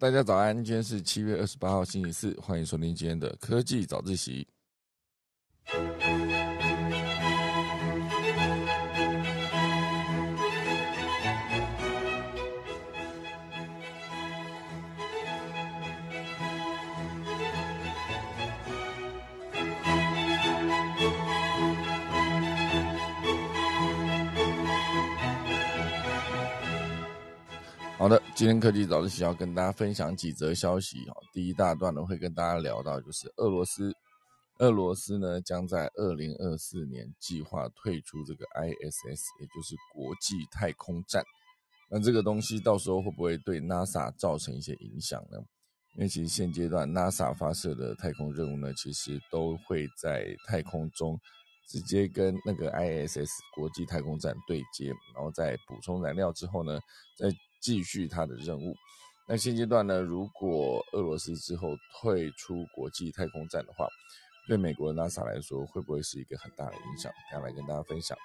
大家早安，今天是七月二十八号，星期四，欢迎收听今天的科技早自习。好的，今天科技早自习要跟大家分享几则消息。哈，第一大段呢会跟大家聊到，就是俄罗斯，俄罗斯呢将在二零二四年计划退出这个 ISS，也就是国际太空站。那这个东西到时候会不会对 NASA 造成一些影响呢？因为其实现阶段 NASA 发射的太空任务呢，其实都会在太空中直接跟那个 ISS 国际太空站对接，然后在补充燃料之后呢，再继续他的任务。那现阶段呢，如果俄罗斯之后退出国际太空站的话，对美国的 NASA 来说，会不会是一个很大的影响？下来跟大家分享。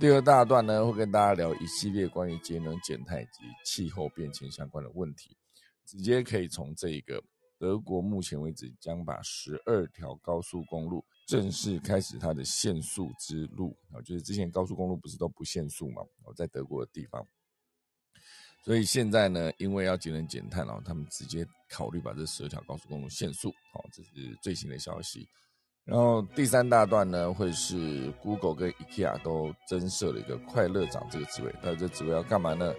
第二大段呢，会跟大家聊一系列关于节能减碳以及气候变迁相关的问题。直接可以从这个德国目前为止将把十二条高速公路正式开始它的限速之路啊，就是之前高速公路不是都不限速嘛？我在德国的地方。所以现在呢，因为要节能减碳，然后他们直接考虑把这十二条高速公路限速，好，这是最新的消息。然后第三大段呢，会是 Google 跟 IKEA 都增设了一个快乐长这个职位，那这职位要干嘛呢？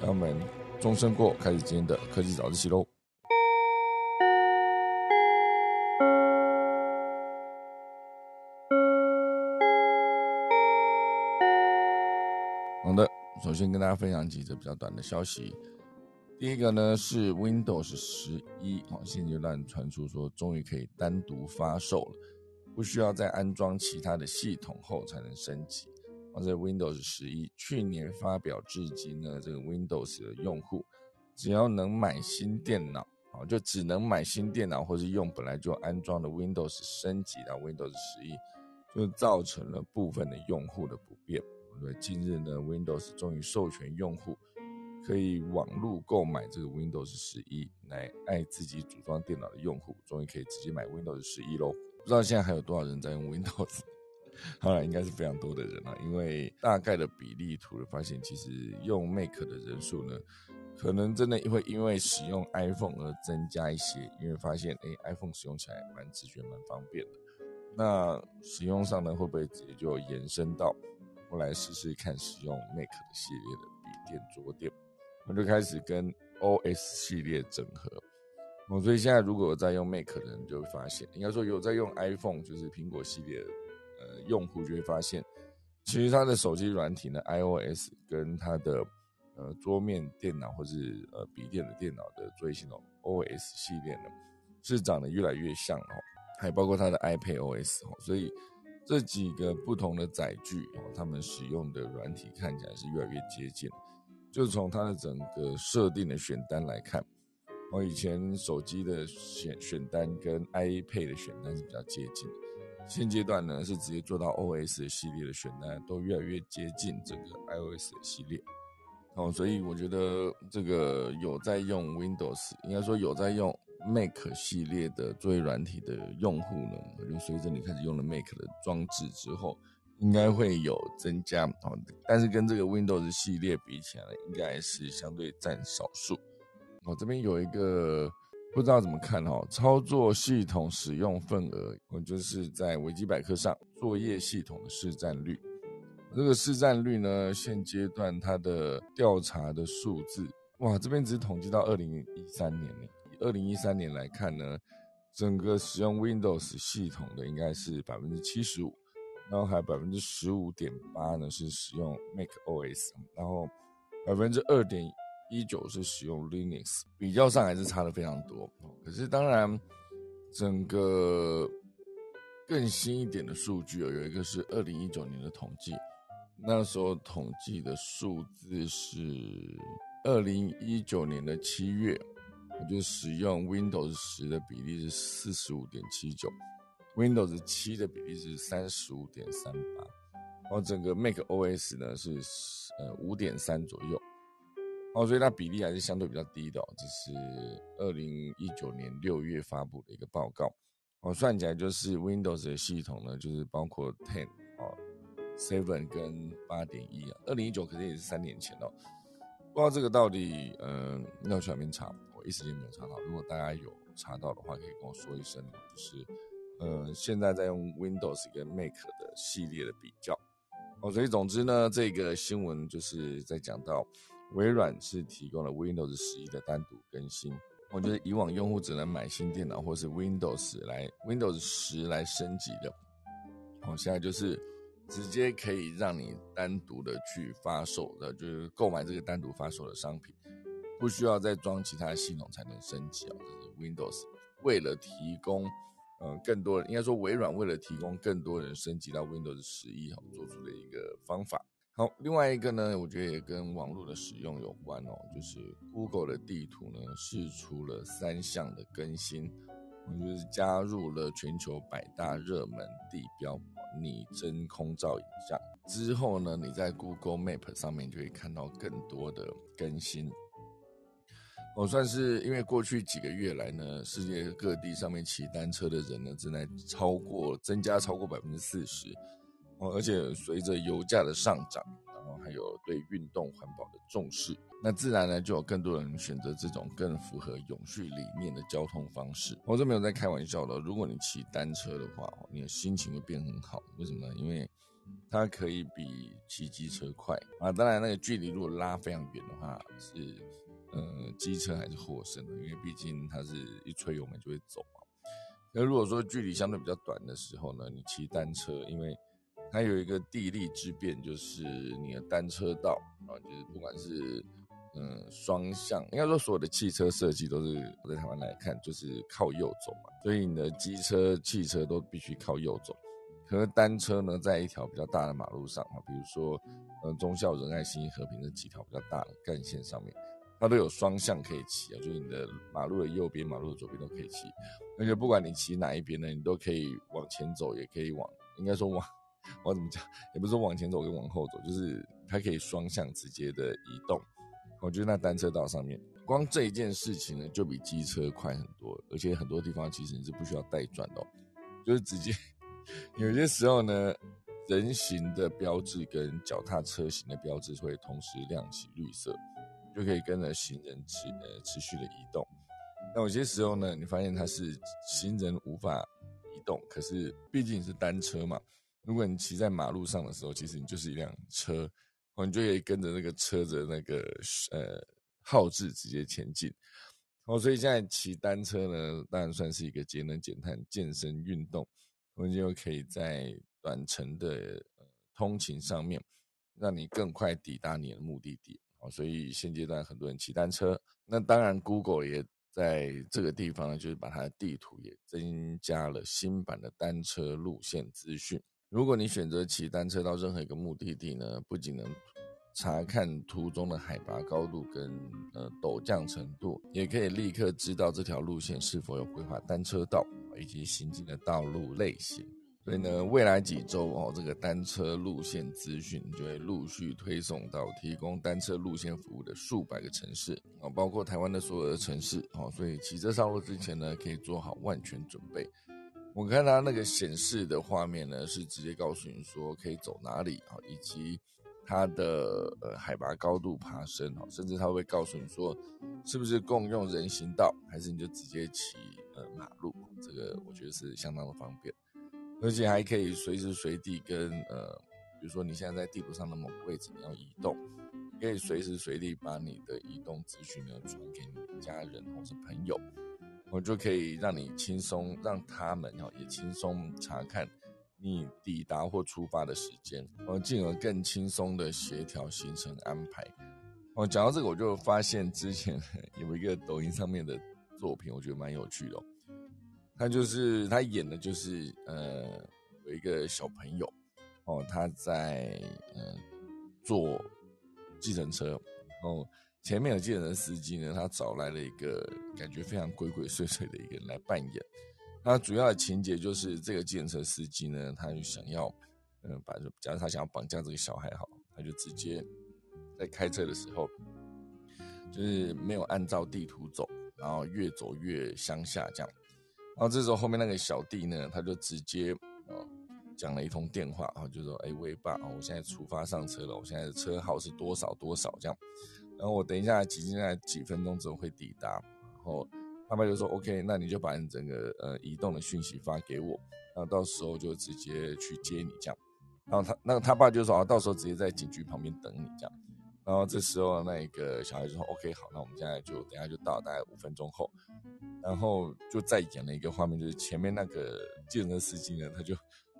让我们钟声过，开始今天的科技早自习喽。首先跟大家分享几则比较短的消息。第一个呢是 Windows 十一，哦，现阶段传出说终于可以单独发售了，不需要再安装其他的系统后才能升级。而在 Windows 十一去年发表至今呢，这个 Windows 的用户只要能买新电脑，哦，就只能买新电脑或是用本来就安装的 Windows 升级到 Windows 十一，就造成了部分的用户的不便。对，近日呢，Windows 终于授权用户可以网络购买这个 Windows 十一，来爱自己组装电脑的用户，终于可以直接买 Windows 十一喽。不知道现在还有多少人在用 Windows？当然应该是非常多的人了，因为大概的比例图的发现，其实用 Mac 的人数呢，可能真的会因为使用 iPhone 而增加一些，因为发现哎，iPhone 使用起来蛮直觉、蛮方便的。那使用上呢，会不会直接就延伸到？我来试试看使用 Mac 系列的笔电桌垫，我就开始跟 OS 系列整合。哦，所以现在如果在用 Mac 的人就会发现，应该说有在用 iPhone，就是苹果系列的呃用户就会发现，其实它的手机软体呢 iOS 跟它的呃桌面电脑或是呃笔电的电脑的作业系统 OS 系列呢是长得越来越像哦，还包括它的 iPad OS 哦，所以。这几个不同的载具哦，他们使用的软体看起来是越来越接近。就从它的整个设定的选单来看，我以前手机的选选单跟 iPad 的选单是比较接近的，现阶段呢是直接做到 OS 系列的选单都越来越接近整个 iOS 系列。哦，所以我觉得这个有在用 Windows，应该说有在用。Mac 系列的作业软体的用户呢，就随着你开始用了 Mac 的装置之后，应该会有增加哦。但是跟这个 Windows 系列比起来，应该是相对占少数。哦，这边有一个不知道怎么看哦，操作系统使用份额，我就是在维基百科上作业系统的市占率。这个市占率呢，现阶段它的调查的数字，哇，这边只统计到二零一三年呢。二零一三年来看呢，整个使用 Windows 系统的应该是百分之七十五，然后还有百分之十五点八呢是使用 Mac OS，然后百分之二点一九是使用 Linux，比较上还是差的非常多。可是当然，整个更新一点的数据有一个是二零一九年的统计，那时候统计的数字是二零一九年的七月。就使用 Windows 十的比例是四十五点七九，Windows 七的比例是三十五点三八，然后整个 Mac OS 呢是呃五点三左右。哦，所以它比例还是相对比较低的。这是二零一九年六月发布的一个报告。哦，算起来就是 Windows 的系统呢，就是包括 Ten 哦、Seven 跟八点一啊。二零一九可是也是三年前哦，不知道这个到底，嗯，要去哪边查？一时间没有查到。如果大家有查到的话，可以跟我说一声。就是，呃，现在在用 Windows 跟 Mac 的系列的比较。哦，所以总之呢，这个新闻就是在讲到微软是提供了 Windows 十一的单独更新。我觉得以往用户只能买新电脑或是 Windows 来 Windows 十来升级的，哦，现在就是直接可以让你单独的去发售的，就是购买这个单独发售的商品，不需要再装其他系统才能升级啊。这是 Windows 为了提供，呃，更多人应该说微软为了提供更多人升级到 Windows 十一哈，做出的一个方法。好，另外一个呢，我觉得也跟网络的使用有关哦，就是 Google 的地图呢试出了三项的更新，就是加入了全球百大热门地标拟真空照影像之后呢，你在 Google Map 上面就可以看到更多的更新。我算是因为过去几个月来呢，世界各地上面骑单车的人呢，正在超过增加超过百分之四十。而且随着油价的上涨，然后还有对运动环保的重视，那自然呢就有更多人选择这种更符合永续理念的交通方式。我这没有在开玩笑的，如果你骑单车的话，你的心情会变很好。为什么呢？因为它可以比骑机车快啊。当然，那个距离如果拉非常远的话，是呃机车还是获胜的，因为毕竟它是一吹油门就会走嘛。那如果说距离相对比较短的时候呢，你骑单车，因为它有一个地利之便，就是你的单车道啊，就是不管是嗯双向，应该说所有的汽车设计都是在台湾来看，就是靠右走嘛，所以你的机车、汽车都必须靠右走。可是单车呢，在一条比较大的马路上啊，比如说嗯忠孝仁爱新和平这几条比较大的干线上面，它都有双向可以骑啊，就是你的马路的右边、马路的左边都可以骑，而且不管你骑哪一边呢，你都可以往前走，也可以往，应该说往。我怎么讲？也不是说往前走跟往后走，就是它可以双向直接的移动。我觉得那单车道上面，光这一件事情呢，就比机车快很多，而且很多地方其实你是不需要带转的，就是直接。有些时候呢，人行的标志跟脚踏车型的标志会同时亮起绿色，就可以跟着行人持呃持续的移动。那有些时候呢，你发现它是行人无法移动，可是毕竟是单车嘛。如果你骑在马路上的时候，其实你就是一辆车，哦，你就可以跟着那个车的那个呃号志直接前进。哦，所以现在骑单车呢，当然算是一个节能减碳、健身运动，我们就可以在短程的呃通勤上面，让你更快抵达你的目的地。哦，所以现阶段很多人骑单车，那当然 Google 也在这个地方呢，就是把它的地图也增加了新版的单车路线资讯。如果你选择骑单车到任何一个目的地呢，不仅能查看途中的海拔高度跟呃陡降程度，也可以立刻知道这条路线是否有规划单车道以及行进的道路类型。所以呢，未来几周哦，这个单车路线资讯就会陆续推送到提供单车路线服务的数百个城市啊，包括台湾的所有的城市哦。所以骑车上路之前呢，可以做好万全准备。我看它那个显示的画面呢，是直接告诉你说可以走哪里啊，以及它的呃海拔高度爬升啊，甚至它会告诉你说是不是共用人行道，还是你就直接骑呃马路，这个我觉得是相当的方便，而且还可以随时随地跟呃，比如说你现在在地图上的某个位置你要移动，可以随时随地把你的移动资讯呢传给你家人或是朋友。我就可以让你轻松，让他们哈也轻松查看你抵达或出发的时间，哦，进而更轻松的协调行程安排。哦，讲到这个，我就发现之前 有一个抖音上面的作品，我觉得蛮有趣的。他就是他演的就是呃有一个小朋友哦，他在呃坐计程车，然后。前面有计程车司机呢，他找来了一个感觉非常鬼鬼祟祟的一个人来扮演。那主要的情节就是这个计程车司机呢，他就想要，嗯，把假如他想要绑架这个小孩，好，他就直接在开车的时候就是没有按照地图走，然后越走越乡下这样。然后这时候后面那个小弟呢，他就直接哦讲了一通电话，然后就说：“哎，威爸，我现在出发上车了，我现在的车号是多少多少这样。然后我等一下几现在几分钟之后会抵达。然后他爸就说：OK，那你就把你整个呃移动的讯息发给我，然后到时候就直接去接你这样。然后他那个他爸就说：啊，到时候直接在警局旁边等你这样。然后这时候那个小孩就说：OK，好，那我们现在就等下就到，大概五分钟后。然后就再演了一个画面，就是前面那个计程车司机呢，他就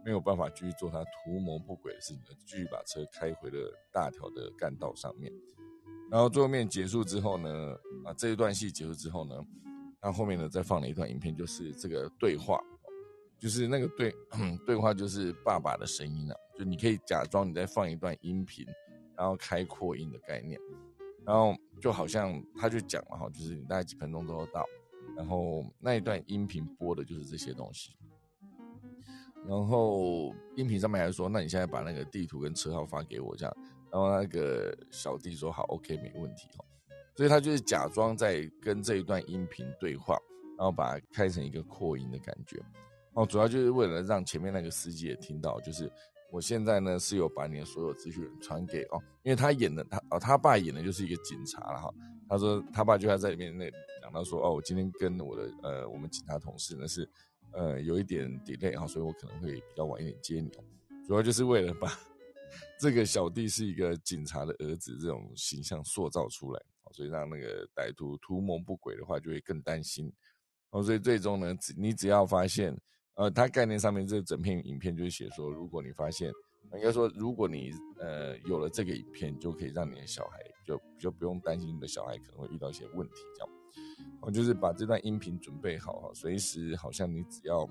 没有办法继续做他图谋不轨的事情，继续把车开回了大条的干道上面。然后最后面结束之后呢，啊这一段戏结束之后呢，他后面呢再放了一段影片，就是这个对话，就是那个对对话就是爸爸的声音啊，就你可以假装你在放一段音频，然后开扩音的概念，然后就好像他就讲了哈，就是你大概几分钟之后到。然后那一段音频播的就是这些东西，然后音频上面还说，那你现在把那个地图跟车号发给我，这样，然后那个小弟说好，OK，没问题哦，所以他就是假装在跟这一段音频对话，然后把它开成一个扩音的感觉，哦，主要就是为了让前面那个司机也听到，就是我现在呢是有把你的所有资讯传给哦，因为他演的他哦他爸演的就是一个警察了哈，他说他爸就要在里面那。讲到说：“哦，我今天跟我的呃，我们警察同事呢是，呃，有一点 delay 哈，所以我可能会比较晚一点接你。主要就是为了把这个小弟是一个警察的儿子这种形象塑造出来，所以让那个歹徒图谋不轨的话就会更担心。哦，所以最终呢，你只要发现，呃，他概念上面这整片影片就写说，如果你发现，应该说如果你呃有了这个影片，就可以让你的小孩就就不用担心你的小孩可能会遇到一些问题，这样。”我就是把这段音频准备好哈，随时好像你只要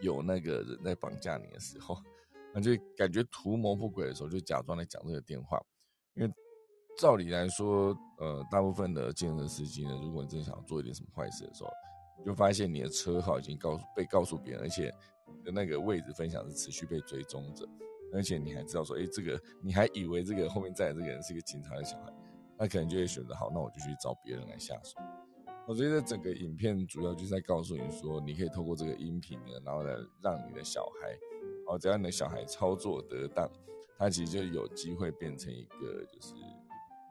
有那个人在绑架你的时候，那就感觉图谋不轨的时候，就假装在讲这个电话。因为照理来说，呃，大部分的健身司机呢，如果你真的想要做一点什么坏事的时候，就发现你的车号已经告诉被告诉别人，而且的那个位置分享是持续被追踪着，而且你还知道说，哎，这个你还以为这个后面载的这个人是一个警察的小孩。那可能就会选择好，那我就去找别人来下手。我觉得整个影片主要就是在告诉你说，你可以透过这个音频呢，然后呢，让你的小孩，哦，只要你的小孩操作得当，他其实就有机会变成一个就是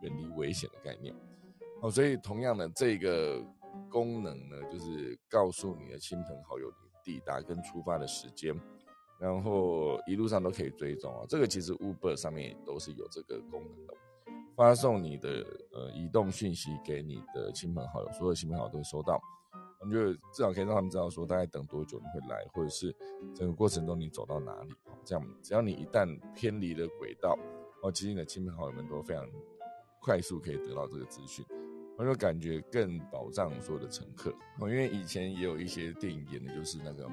远离危险的概念。哦，所以同样的这个功能呢，就是告诉你的亲朋好友抵达跟出发的时间，然后一路上都可以追踪啊。这个其实 Uber 上面也都是有这个功能的。发送你的呃移动讯息给你的亲朋好友，所有亲朋好友都会收到。我觉得至少可以让他们知道说大概等多久你会来，或者是整个过程中你走到哪里。这样只要你一旦偏离了轨道，哦，其实你的亲朋好友们都非常快速可以得到这个资讯，我就感觉更保障所有的乘客。哦，因为以前也有一些电影演的就是那个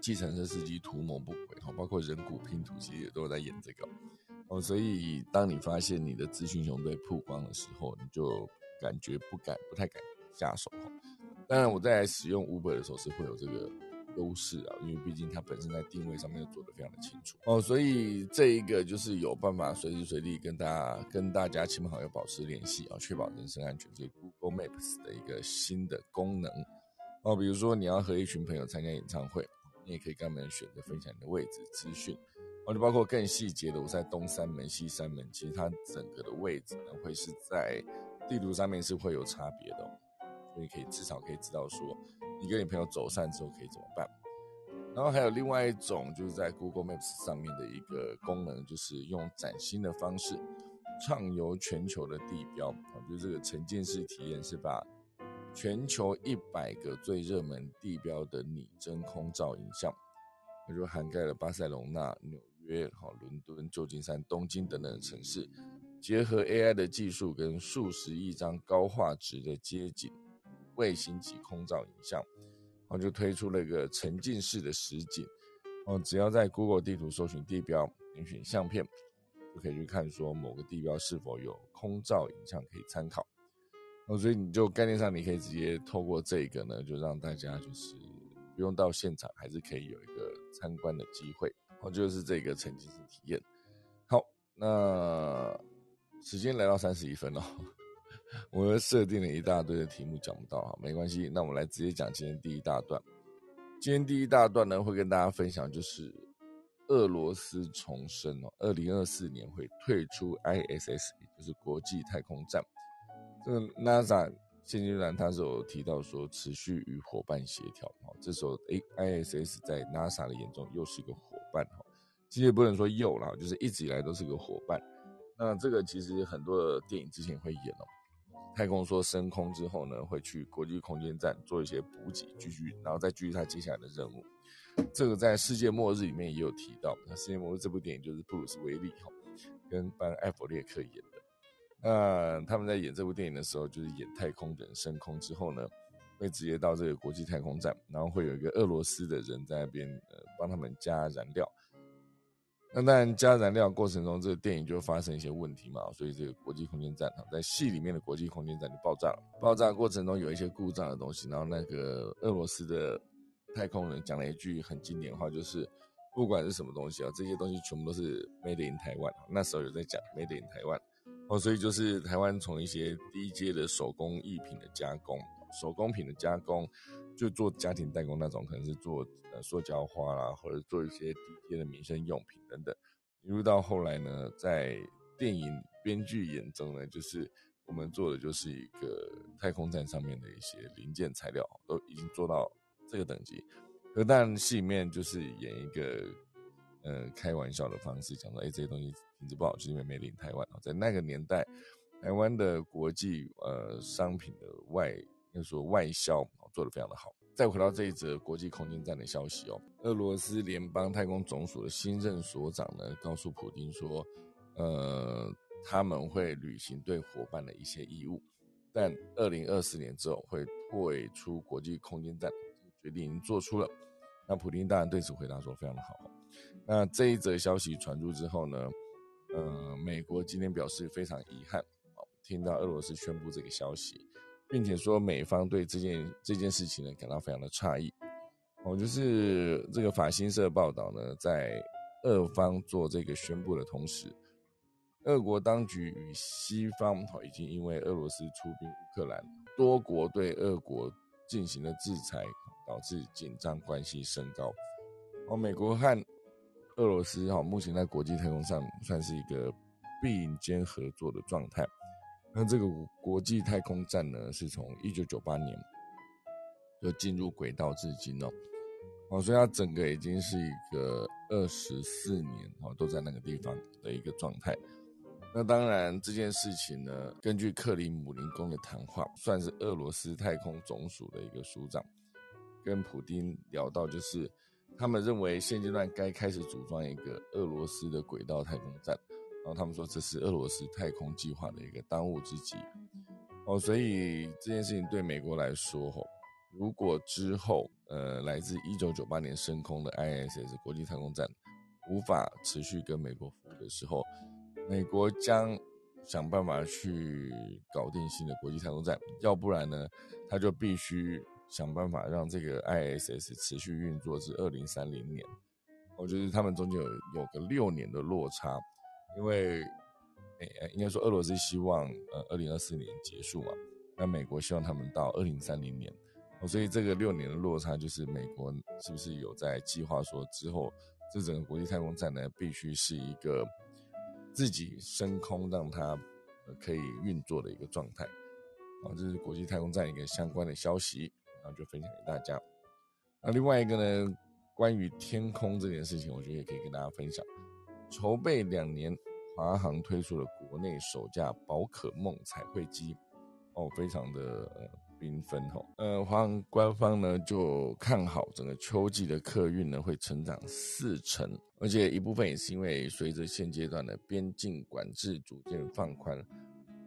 计程车司机图谋不轨，哈，包括人骨拼图其实也都在演这个。哦，所以当你发现你的资讯熊被曝光的时候，你就感觉不敢、不太敢下手哈。当然，我在使用 Uber 的时候是会有这个优势啊，因为毕竟它本身在定位上面做得非常的清楚哦。所以这一个就是有办法随时随地跟大家、跟大家亲朋好友保持联系啊，确保人身安全。这 Google Maps 的一个新的功能哦，比如说你要和一群朋友参加演唱会，你也可以跟他们选择分享你的位置资讯。哦，就包括更细节的，我在东三门、西三门，其实它整个的位置呢，会是在地图上面是会有差别的，所你可以至少可以知道说，你跟你朋友走散之后可以怎么办。然后还有另外一种，就是在 Google Maps 上面的一个功能，就是用崭新的方式畅游全球的地标，啊，就是这个沉浸式体验，是把全球一百个最热门地标的拟真空照影像，也就涵盖了巴塞隆纳、纽。约、好伦敦、旧金山、东京等等的城市，结合 AI 的技术跟数十亿张高画质的街景、卫星级空照影像，然后就推出了一个沉浸式的实景。哦，只要在 Google 地图搜寻地标，点选相片，就可以去看说某个地标是否有空照影像可以参考。哦，所以你就概念上你可以直接透过这个呢，就让大家就是不用到现场，还是可以有一个参观的机会。哦，就是这个沉浸式体验。好，那时间来到三十一分了，我们设定了一大堆的题目讲不到哈，没关系，那我们来直接讲今天第一大段。今天第一大段呢，会跟大家分享就是俄罗斯重生哦，二零二四年会退出 ISS，也就是国际太空站。这个 NASA 现阶段他是有提到说持续与伙伴协调哈，这时候 A ISS 在 NASA 的眼中又是一个伙伴哈，其实也不能说又了，就是一直以来都是个伙伴。那这个其实很多的电影之前会演哦。太空说升空之后呢，会去国际空间站做一些补给，继续，然后再继续他接下来的任务。这个在世界末日里面也有提到。那世界末日这部电影就是布鲁斯威利哈跟班艾弗列克演的。那他们在演这部电影的时候，就是演太空人升空之后呢，会直接到这个国际太空站，然后会有一个俄罗斯的人在那边呃帮他们加燃料。那当然，加燃料过程中，这个电影就发生一些问题嘛，所以这个国际空间站哈，在戏里面的国际空间站就爆炸了。爆炸过程中有一些故障的东西，然后那个俄罗斯的太空人讲了一句很经典的话，就是不管是什么东西啊，这些东西全部都是 made in 台湾。那时候有在讲 made in 台湾哦，所以就是台湾从一些低阶的手工艺品的加工、手工品的加工。就做家庭代工那种，可能是做呃塑胶花啦，或者做一些低阶的民生用品等等。一路到后来呢，在电影编剧眼中呢，就是我们做的就是一个太空站上面的一些零件材料，都已经做到这个等级。可但戏里面就是演一个呃开玩笑的方式，讲说哎这些东西品质不好，是因为没领台湾在那个年代，台湾的国际呃商品的外。就说外销做得非常的好。再回到这一则国际空间站的消息哦，俄罗斯联邦太空总署的新任所长呢，告诉普京说，呃，他们会履行对伙伴的一些义务，但二零二四年之后会退出国际空间站，决定已经做出了。那普京当然对此回答说非常的好。那这一则消息传出之后呢，呃，美国今天表示非常遗憾，听到俄罗斯宣布这个消息。并且说美方对这件这件事情呢感到非常的诧异，哦，就是这个法新社报道呢，在俄方做这个宣布的同时，俄国当局与西方哦已经因为俄罗斯出兵乌克兰，多国对俄国进行了制裁，导致紧张关系升高。哦，美国和俄罗斯哈目前在国际太空上算是一个并肩合作的状态。那这个国际太空站呢，是从一九九八年就进入轨道至今哦，哦，所以它整个已经是一个二十四年哦都在那个地方的一个状态。那当然这件事情呢，根据克里姆林宫的谈话，算是俄罗斯太空总署的一个署长跟普丁聊到，就是他们认为现阶段该开始组装一个俄罗斯的轨道太空站。然后他们说这是俄罗斯太空计划的一个当务之急，哦，所以这件事情对美国来说，吼，如果之后，呃，来自一九九八年升空的 ISS 国际太空站无法持续跟美国服务的时候，美国将想办法去搞定新的国际太空站，要不然呢，他就必须想办法让这个 ISS 持续运作至二零三零年，我觉得他们中间有有个六年的落差。因为，诶，应该说俄罗斯希望呃二零二四年结束嘛，那美国希望他们到二零三零年，哦，所以这个六年的落差就是美国是不是有在计划说之后这整个国际太空站呢必须是一个自己升空让它可以运作的一个状态，啊，这是国际太空站一个相关的消息，然后就分享给大家。那另外一个呢，关于天空这件事情，我觉得也可以跟大家分享，筹备两年。华航推出了国内首架宝可梦彩绘机，哦，非常的缤纷哈。呃，华航官方呢就看好整个秋季的客运呢会成长四成，而且一部分也是因为随着现阶段的边境管制逐渐放宽，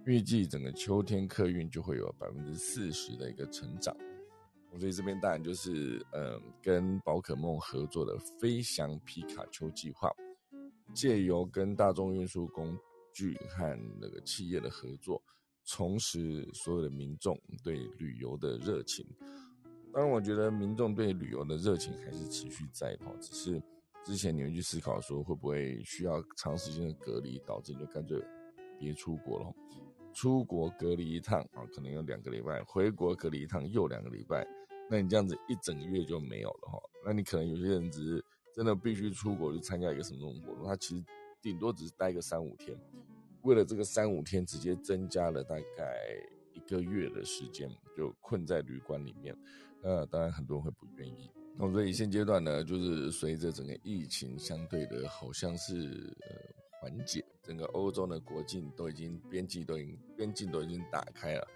预计整个秋天客运就会有百分之四十的一个成长。所以这边当然就是呃跟宝可梦合作的飞翔皮卡丘计划。借由跟大众运输工具和那个企业的合作，重拾所有的民众对旅游的热情。当然，我觉得民众对旅游的热情还是持续在跑，只是之前你们去思考说会不会需要长时间的隔离，导致你就干脆别出国了。出国隔离一趟啊，可能有两个礼拜；回国隔离一趟又两个礼拜。那你这样子一整个月就没有了哈。那你可能有些人只是真的必须出国去参加一个什么活动，他其实顶多只是待个三五天，为了这个三五天，直接增加了大概一个月的时间，就困在旅馆里面。那当然很多人会不愿意。那所以现阶段呢，就是随着整个疫情相对的，好像是呃缓解，整个欧洲的国境都已经边境都已经边境都已经打开了，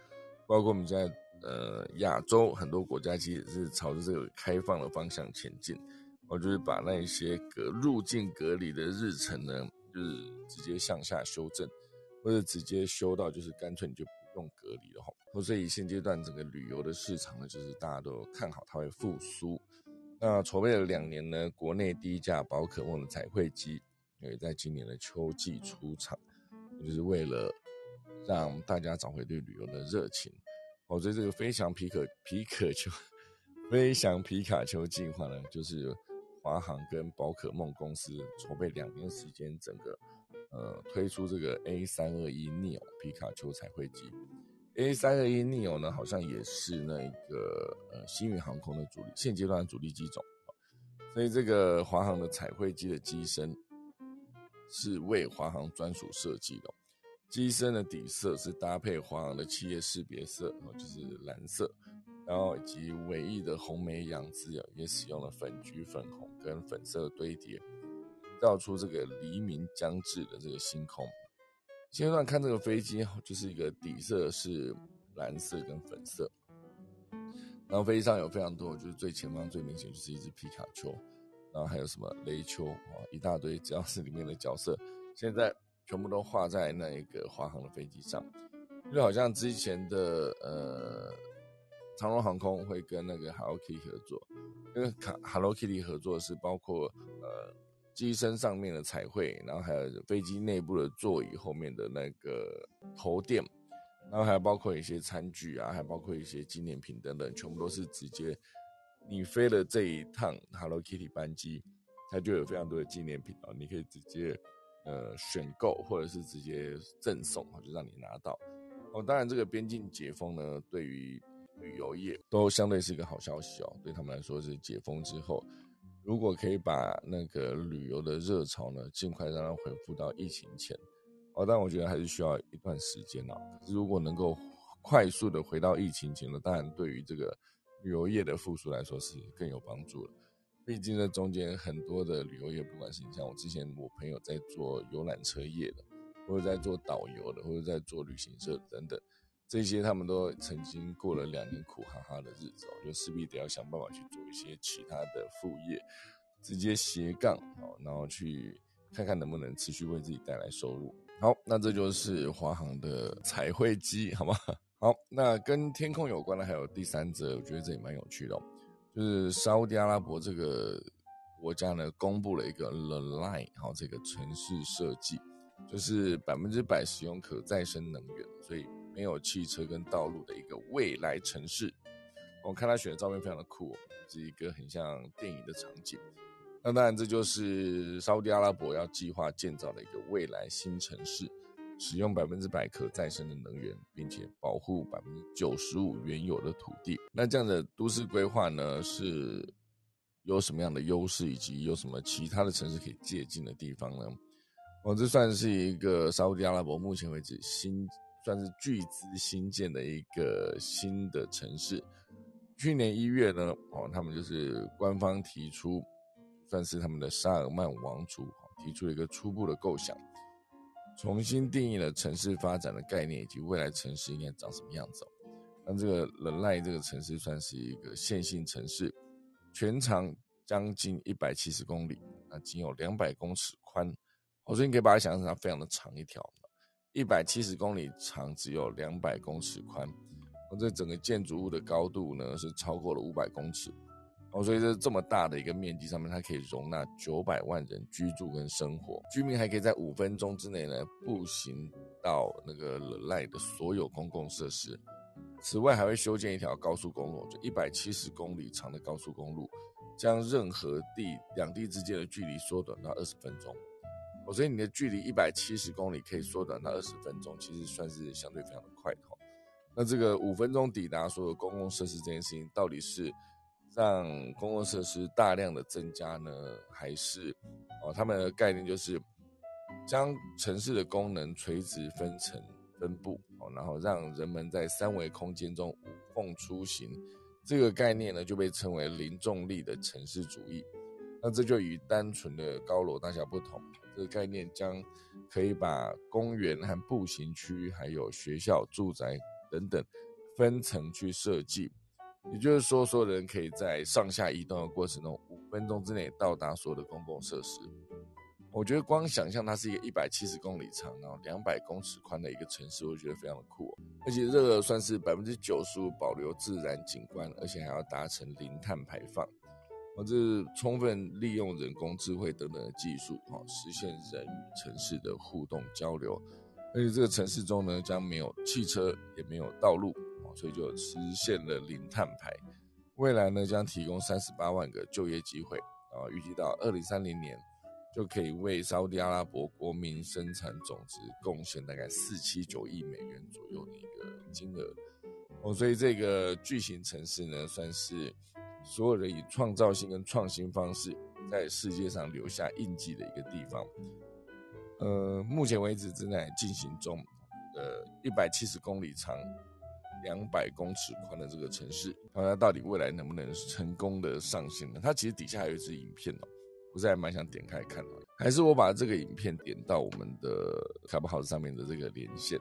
包括我们现在呃亚洲很多国家其实是朝着这个开放的方向前进。我就是把那一些隔入境隔离的日程呢，就是直接向下修正，或者直接修到就是干脆你就不。用隔离了哈，所以现阶段整个旅游的市场呢，就是大家都看好它会复苏。那筹备了两年呢，国内第一架宝可梦的彩绘机也在今年的秋季出厂，就是为了让大家找回对旅游的热情。哦，所以这个飞翔皮可 皮可丘飞翔皮卡丘计划呢，就是华航跟宝可梦公司筹备两年时间，整个。呃，推出这个 A 三二一 neo 皮卡丘彩绘机，A 三二一 neo 呢，好像也是那个呃星宇航空的主力，现阶段主力机种，所以这个华航的彩绘机的机身是为华航专属设计的，机身的底色是搭配华航的企业识别色，就是蓝色，然后以及尾翼的红梅洋字也使用了粉橘、粉红跟粉色堆叠。造出这个黎明将至的这个星空。现阶段看这个飞机，就是一个底色是蓝色跟粉色，然后飞机上有非常多，就是最前方最明显就是一只皮卡丘，然后还有什么雷丘啊，一大堆，只要是里面的角色，现在全部都画在那一个华航的飞机上，就好像之前的呃长荣航空会跟那个 Hello Kitty 合作，因为卡 Hello Kitty 合作是包括呃。机身上面的彩绘，然后还有飞机内部的座椅后面的那个头垫，然后还包括一些餐具啊，还包括一些纪念品等等，全部都是直接你飞了这一趟 Hello Kitty 班机，它就有非常多的纪念品啊，你可以直接呃选购或者是直接赠送就让你拿到。哦，当然这个边境解封呢，对于旅游业都相对是一个好消息哦，对他们来说是解封之后。如果可以把那个旅游的热潮呢，尽快让它恢复到疫情前，哦，但我觉得还是需要一段时间啊。可是如果能够快速的回到疫情前呢，当然对于这个旅游业的复苏来说是更有帮助了。毕竟呢，中间很多的旅游业，不管是你像我之前我朋友在做游览车业的，或者在做导游的，或者在做旅行社等等。这些他们都曾经过了两年苦哈哈的日子哦，就势必得要想办法去做一些其他的副业，直接斜杠哦，然后去看看能不能持续为自己带来收入。好，那这就是华航的彩绘机，好吗？好，那跟天空有关的还有第三则，我觉得这也蛮有趣的，就是沙地阿拉伯这个国家呢，公布了一个 The Line 好这个城市设计，就是百分之百使用可再生能源，所以。没有汽车跟道路的一个未来城市，我看他选的照片非常的酷，是一个很像电影的场景。那当然，这就是沙特阿拉伯要计划建造的一个未来新城市，使用百分之百可再生的能源，并且保护百分之九十五原有的土地。那这样的都市规划呢，是有什么样的优势，以及有什么其他的城市可以借鉴的地方呢？哦，这算是一个沙特阿拉伯目前为止新。算是巨资新建的一个新的城市。去年一月呢，哦，他们就是官方提出，算是他们的沙尔曼王储提出了一个初步的构想，重新定义了城市发展的概念以及未来城市应该长什么样子。那这个人赖这个城市算是一个线性城市，全长将近一百七十公里，那仅有两百公尺宽，所以你可以把它想象成非常的长一条。一百七十公里长，只有两百公尺宽。我这整个建筑物的高度呢，是超过了五百公尺。哦，所以这这么大的一个面积上面，它可以容纳九百万人居住跟生活。居民还可以在五分钟之内呢，步行到那个赖的所有公共设施。此外，还会修建一条高速公路，就一百七十公里长的高速公路，将任何地两地之间的距离缩短到二十分钟。我，所以你的距离一百七十公里可以缩短到二十分钟，其实算是相对非常的快的。那这个五分钟抵达所有公共设施这件事情，到底是让公共设施大量的增加呢，还是哦，他们的概念就是将城市的功能垂直分层分布哦，然后让人们在三维空间中无缝出行，这个概念呢就被称为零重力的城市主义。那这就与单纯的高楼大厦不同，这个概念将可以把公园和步行区，还有学校、住宅。等等，分层去设计，也就是说，所有人可以在上下移动的过程中，五分钟之内到达所有的公共设施。我觉得光想象它是一个一百七十公里长，然后两百公尺宽的一个城市，我觉得非常的酷。而且这个算是百分之九十五保留自然景观，而且还要达成零碳排放。哦，这是充分利用人工智慧等等的技术，哈，实现人与城市的互动交流。而且这个城市中呢，将没有汽车，也没有道路，所以就实现了零碳排。未来呢，将提供三十八万个就业机会，啊，预计到二零三零年，就可以为沙特阿拉伯国民生产总值贡献大概四七九亿美元左右的一个金额。哦，所以这个巨型城市呢，算是所有人以创造性跟创新方式，在世界上留下印记的一个地方。呃，目前为止正在进行中，呃，一百七十公里长、两百公尺宽的这个城市，它到底未来能不能成功的上线呢？它其实底下有一支影片哦，我是还蛮想点开看的。还是我把这个影片点到我们的卡布好事上面的这个连线，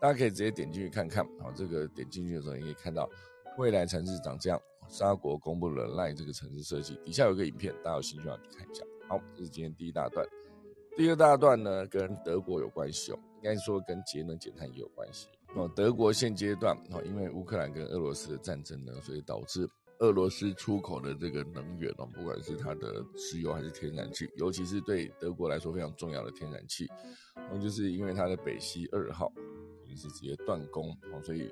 大家可以直接点进去看看。好，这个点进去的时候，你可以看到未来城市长这样。沙国公布了赖这个城市设计，底下有个影片，大家有兴趣要去看一下。好，这是今天第一大段。第二大段呢，跟德国有关系哦，应该说跟节能减碳也有关系哦。德国现阶段哦，因为乌克兰跟俄罗斯的战争呢，所以导致俄罗斯出口的这个能源哦，不管是它的石油还是天然气，尤其是对德国来说非常重要的天然气，哦，就是因为它的北溪二号也是直接断供，所以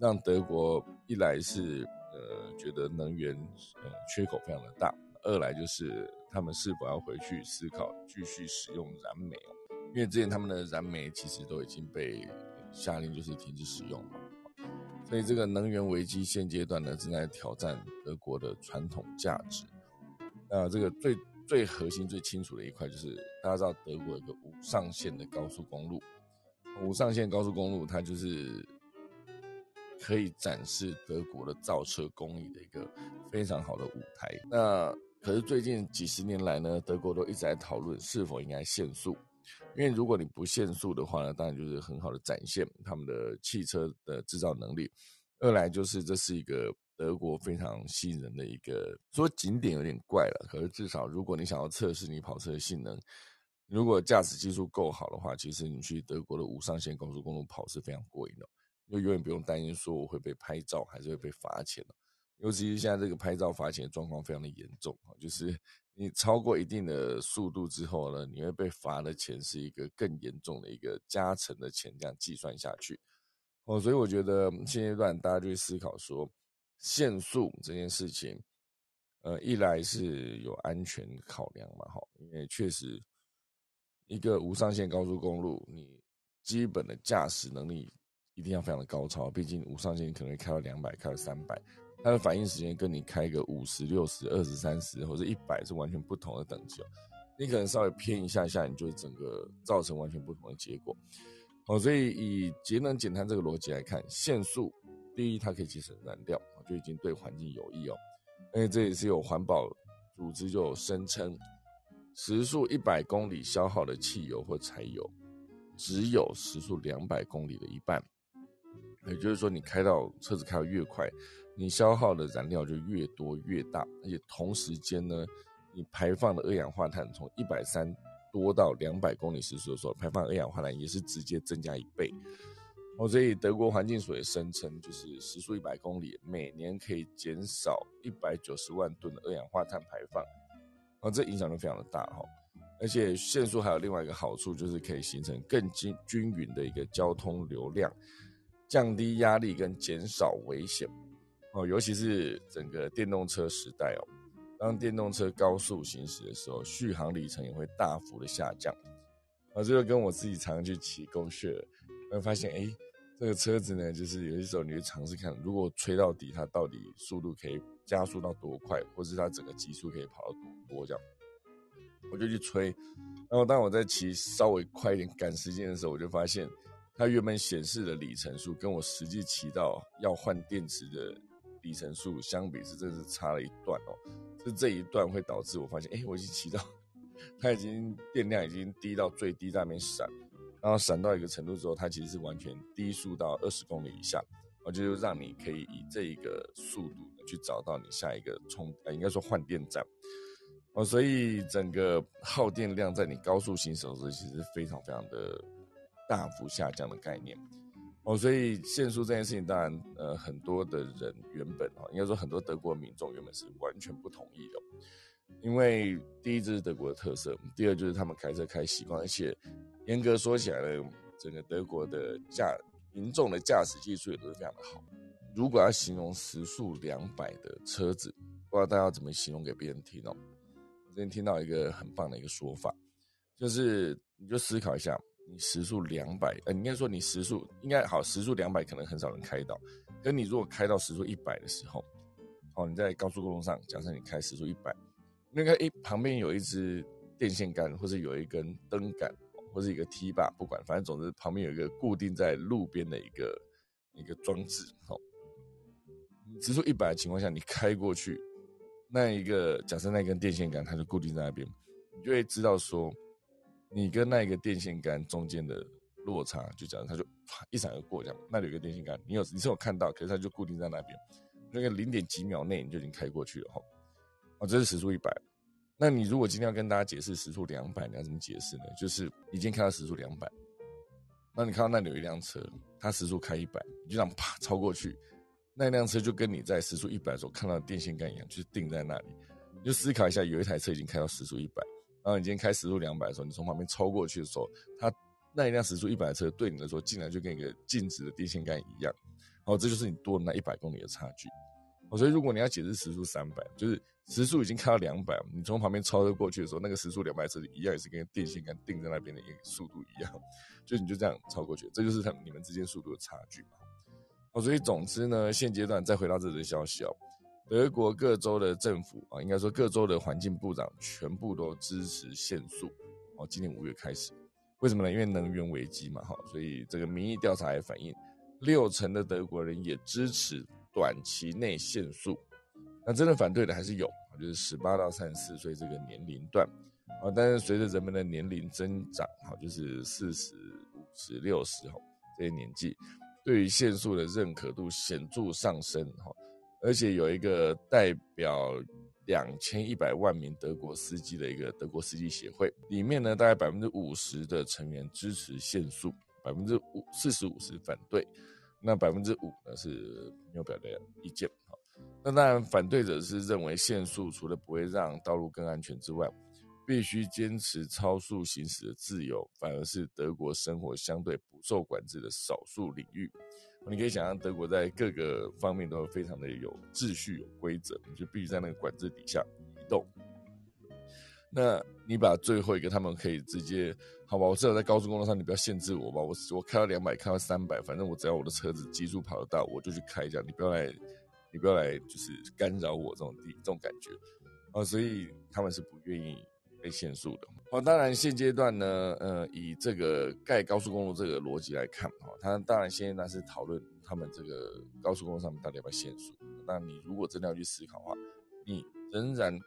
让德国一来是呃觉得能源呃缺口非常的大，二来就是。他们是否要回去思考继续使用燃煤？因为之前他们的燃煤其实都已经被下令就是停止使用了，所以这个能源危机现阶段呢正在挑战德国的传统价值。那这个最最核心、最清楚的一块就是大家知道德国有个无上限的高速公路，无上限高速公路它就是可以展示德国的造车工艺的一个非常好的舞台。那可是最近几十年来呢，德国都一直在讨论是否应该限速，因为如果你不限速的话呢，当然就是很好的展现他们的汽车的制造能力。二来就是这是一个德国非常吸引人的一个，说景点有点怪了，可是至少如果你想要测试你跑车的性能，如果驾驶技术够好的话，其实你去德国的无上限高速公路跑是非常过瘾的，就永远不用担心说我会被拍照还是会被罚钱。尤其是现在这个拍照罚钱的状况非常的严重啊，就是你超过一定的速度之后呢，你会被罚的钱是一个更严重的一个加成的钱，这样计算下去哦，所以我觉得现阶段大家就会思考说，限速这件事情，呃，一来是有安全考量嘛，哈，因为确实一个无上限高速公路，你基本的驾驶能力一定要非常的高超，毕竟无上限可能开到两百，开到三百。它的反应时间跟你开个五十六十、二十三十或者一百是完全不同的等级哦。你可能稍微偏一下下，你就整个造成完全不同的结果。哦，所以以节能减碳这个逻辑来看，限速第一，它可以节省燃料，就已经对环境有益哦。因为这也是有环保组织就声称，时速一百公里消耗的汽油或柴油，只有时速两百公里的一半。也就是说，你开到车子开得越快。你消耗的燃料就越多越大，而且同时间呢，你排放的二氧化碳从一百三多到两百公里时速的时候，排放二氧化碳也是直接增加一倍。哦，所以德国环境署也声称，就是时速一百公里，每年可以减少一百九十万吨的二氧化碳排放。哦，这影响就非常的大哈。而且限速还有另外一个好处，就是可以形成更均均匀的一个交通流量，降低压力跟减少危险。哦，尤其是整个电动车时代哦，当电动车高速行驶的时候，续航里程也会大幅的下降。啊，这就跟我自己常常去骑狗血，会发现哎，这个车子呢，就是有些时候你会尝试看，如果吹到底，它到底速度可以加速到多快，或是它整个极速可以跑到多多这样，我就去吹。然后当我在骑稍微快一点赶时间的时候，我就发现它原本显示的里程数跟我实际骑到要换电池的里程数相比，是真是差了一段哦。是这一段会导致我发现，哎，我已经骑到 它已经电量已经低到最低在那边闪，然后闪到一个程度之后，它其实是完全低速到二十公里以下，我就让你可以以这一个速度去找到你下一个充，呃，应该说换电站。哦，所以整个耗电量在你高速行驶的时候，其实非常非常的大幅下降的概念。哦，所以限速这件事情，当然，呃，很多的人原本啊，应该说很多德国民众原本是完全不同意的，因为第一这是德国的特色，第二就是他们开车开习惯，而且严格说起来呢，整个德国的驾民众的驾驶技术也都是非常的好。如果要形容时速两百的车子，不知道大家怎么形容给别人听哦。昨天听到一个很棒的一个说法，就是你就思考一下，你时速两百，呃，应该说你时速应该好，时速两百可能很少人开到，可你如果开到时速一百的时候，哦，你在高速公路上，假设你开时速一百，那个一旁边有一支电线杆，或者有一根灯杆，或者一个梯把，不管，反正总之旁边有一个固定在路边的一个一个装置，哦，时速一百的情况下，你开过去。那一个假设那根电线杆它就固定在那边，你就会知道说，你跟那一个电线杆中间的落差，就假如它就啪一闪而过这样。那里有个电线杆，你有你是有看到，可是它就固定在那边，那个零点几秒内你就已经开过去了哈。哦，这是时速一百。那你如果今天要跟大家解释时速两百，你要怎么解释呢？就是已经开到时速两百，那你看到那里有一辆车，它时速开一百，你就这样啪超过去。那辆车就跟你在时速一百的时候看到电线杆一样，就定在那里。你就思考一下，有一台车已经开到时速一百，然后你今天开时速两百的时候，你从旁边超过去的时候，它那一辆时速一百的车对你来说，竟然就跟一个静止的电线杆一样。哦，这就是你多了那一百公里的差距。哦，所以如果你要解释时速三百，就是时速已经开到两百，你从旁边超车过去的时候，那个时速两百车一样也是跟电线杆定在那边的一个速度一样，就你就这样超过去，这就是他你们之间速度的差距嘛。所以，总之呢，现阶段再回到这则消息哦，德国各州的政府啊，应该说各州的环境部长全部都支持限速哦。今年五月开始，为什么呢？因为能源危机嘛，哈。所以这个民意调查也反映，六成的德国人也支持短期内限速。那真的反对的还是有，就是十八到三十四岁这个年龄段啊。但是随着人们的年龄增长，哈，就是四十五、十六十哈这些年纪。对于限速的认可度显著上升，哈，而且有一个代表两千一百万名德国司机的一个德国司机协会，里面呢，大概百分之五十的成员支持限速，百分之五四十五是反对，那百分之五呢是没有表达意见，那当然反对者是认为限速除了不会让道路更安全之外，必须坚持超速行驶的自由，反而是德国生活相对不受管制的少数领域。你可以想象，德国在各个方面都非常的有秩序、有规则，你就必须在那个管制底下移动。那你把最后一个，他们可以直接，好吧？我至少在高速公路上，你不要限制我吧。我我开到两百，开到三百，反正我只要我的车子极速跑得到，我就去开这样。你不要来，你不要来，就是干扰我这种地这种感觉啊。所以他们是不愿意。被限速的哦，当然现阶段呢，呃，以这个盖高速公路这个逻辑来看，哈，它当然现在段是讨论他们这个高速公路上面到底要不要限速。那你如果真的要去思考的话，你仍然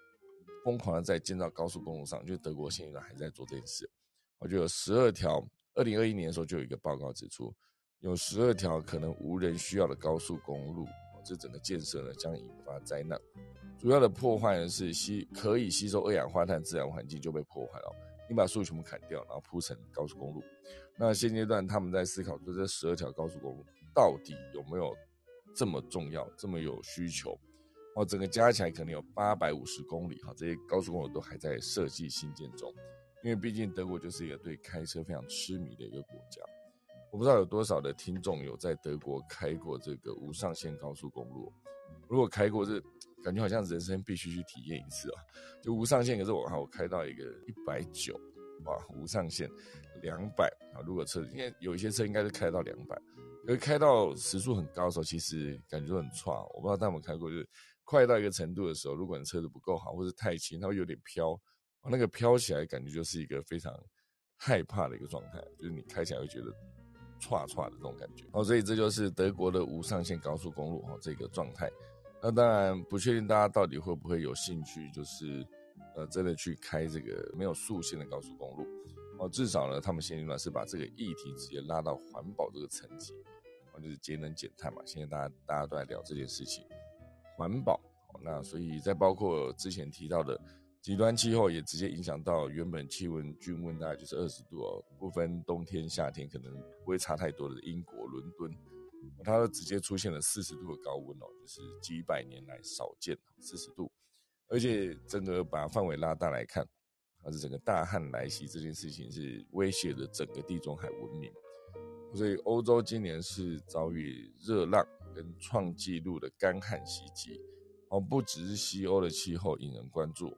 疯狂的在建造高速公路上，就德国现阶段还在做这件事。我就有十二条，二零二一年的时候就有一个报告指出，有十二条可能无人需要的高速公路，这整个建设呢将引发灾难。主要的破坏呢是吸可以吸收二氧化碳自然环境就被破坏了，你把树全部砍掉，然后铺成高速公路。那现阶段他们在思考，说这十二条高速公路到底有没有这么重要，这么有需求？哦，整个加起来可能有八百五十公里哈，这些高速公路都还在设计新建中。因为毕竟德国就是一个对开车非常痴迷的一个国家。我不知道有多少的听众有在德国开过这个无上限高速公路，如果开过这。感觉好像人生必须去体验一次啊！就无上限，可是我哈，我开到一个一百九，哇，无上限两百啊！如果车因为有一些车应该是开到两百，因为开到时速很高的时候，其实感觉很差。我不知道大家有没有开过，就是快到一个程度的时候，如果你车子不够好，或是太轻，它会有点飘，那个飘起来感觉就是一个非常害怕的一个状态，就是你开起来会觉得歘歘的这种感觉。哦，所以这就是德国的无上限高速公路哦，这个状态。那当然不确定大家到底会不会有兴趣，就是呃真的去开这个没有速限的高速公路哦。至少呢，他们现阶段是把这个议题直接拉到环保这个层级，哦，就是节能减碳嘛。现在大家大家都在聊这件事情，环保。那所以在包括之前提到的极端气候，也直接影响到原本气温均温大概就是二十度哦，不分冬天夏天，可能不会差太多的英国伦敦。它都直接出现了四十度的高温哦，就是几百年来少见四十度，而且整个把范围拉大来看，它是整个大旱来袭这件事情是威胁着整个地中海文明，所以欧洲今年是遭遇热浪跟创纪录的干旱袭击哦，不只是西欧的气候引人关注，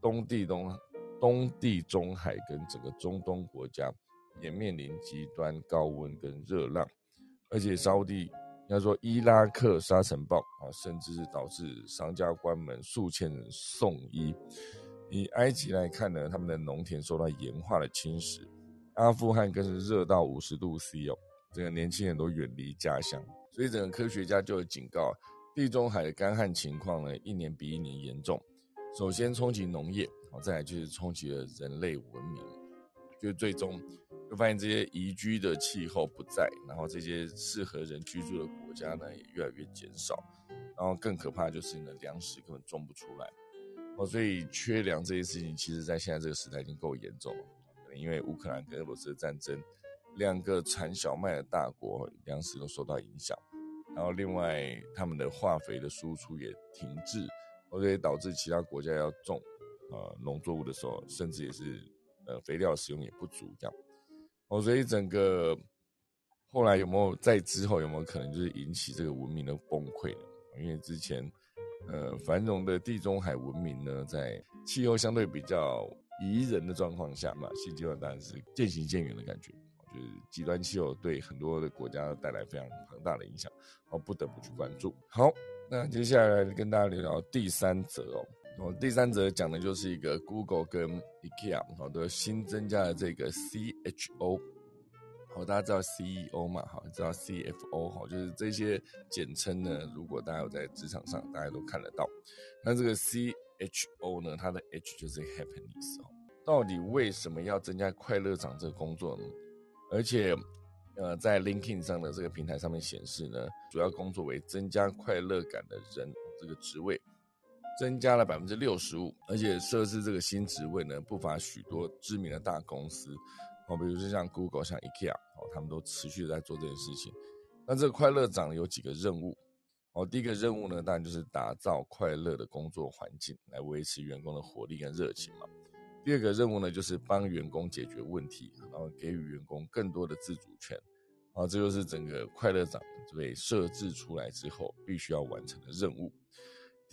东地东东地中海跟整个中东国家也面临极端高温跟热浪。而且沙地应该说伊拉克沙尘暴啊，甚至是导致商家关门，数千人送医。以埃及来看呢，他们的农田受到盐化的侵蚀。阿富汗更是热到五十度 C 哦，这个年轻人都远离家乡。所以整个科学家就有警告，地中海的干旱情况呢，一年比一年严重。首先冲击农业，好，再来就是冲击了人类文明，就最终。就发现这些宜居的气候不在，然后这些适合人居住的国家呢也越来越减少，然后更可怕就是你的粮食根本种不出来，哦，所以缺粮这件事情，其实在现在这个时代已经够严重了。因为乌克兰跟俄罗斯的战争，两个产小麦的大国粮食都受到影响，然后另外他们的化肥的输出也停滞，所以导致其他国家要种呃农作物的时候，甚至也是呃肥料使用也不足这样。哦，所以整个后来有没有在之后有没有可能就是引起这个文明的崩溃呢？因为之前呃繁荣的地中海文明呢，在气候相对比较宜人的状况下嘛，现阶段当然是渐行渐远的感觉。就是极端气候对很多的国家带来非常庞大的影响，哦，不得不去关注。好，那接下来跟大家聊聊第三则哦。哦，第三则讲的就是一个 Google 跟 IKEA 好的新增加的这个 CHO，好，大家知道 CEO 嘛？好，知道 CFO 好，就是这些简称呢。如果大家有在职场上，大家都看得到。那这个 CHO 呢，它的 H 就是 Happiness 哦。到底为什么要增加快乐长这个工作呢？而且，呃，在 LinkedIn 上的这个平台上面显示呢，主要工作为增加快乐感的人这个职位。增加了百分之六十五，而且设置这个新职位呢，不乏许多知名的大公司，哦，比如说像 Google、像 IKEA，哦，他们都持续在做这件事情。那这个快乐长有几个任务，哦，第一个任务呢，当然就是打造快乐的工作环境，来维持员工的活力跟热情嘛。第二个任务呢，就是帮员工解决问题，然后给予员工更多的自主权，啊，这就是整个快乐长被设置出来之后必须要完成的任务。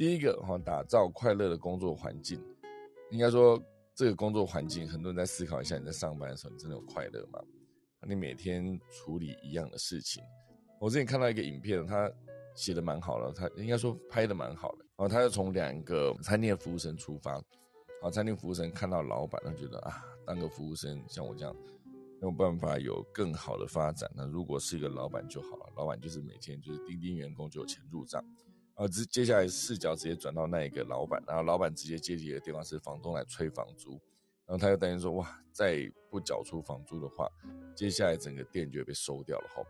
第一个哈，打造快乐的工作环境。应该说，这个工作环境，很多人在思考一下：你在上班的时候，你真的有快乐吗？你每天处理一样的事情。我之前看到一个影片，他写的蛮好的，他应该说拍的蛮好的。然后他就从两个餐厅的服务生出发。啊，餐厅服务生看到老板，他觉得啊，当个服务生像我这样，没有办法有更好的发展。那如果是一个老板就好了，老板就是每天就是叮叮员工就有钱入账。啊，接接下来视角直接转到那一个老板，然后老板直接接起的电话是房东来催房租，然后他就担心说，哇，再不缴出房租的话，接下来整个店就会被收掉了哈，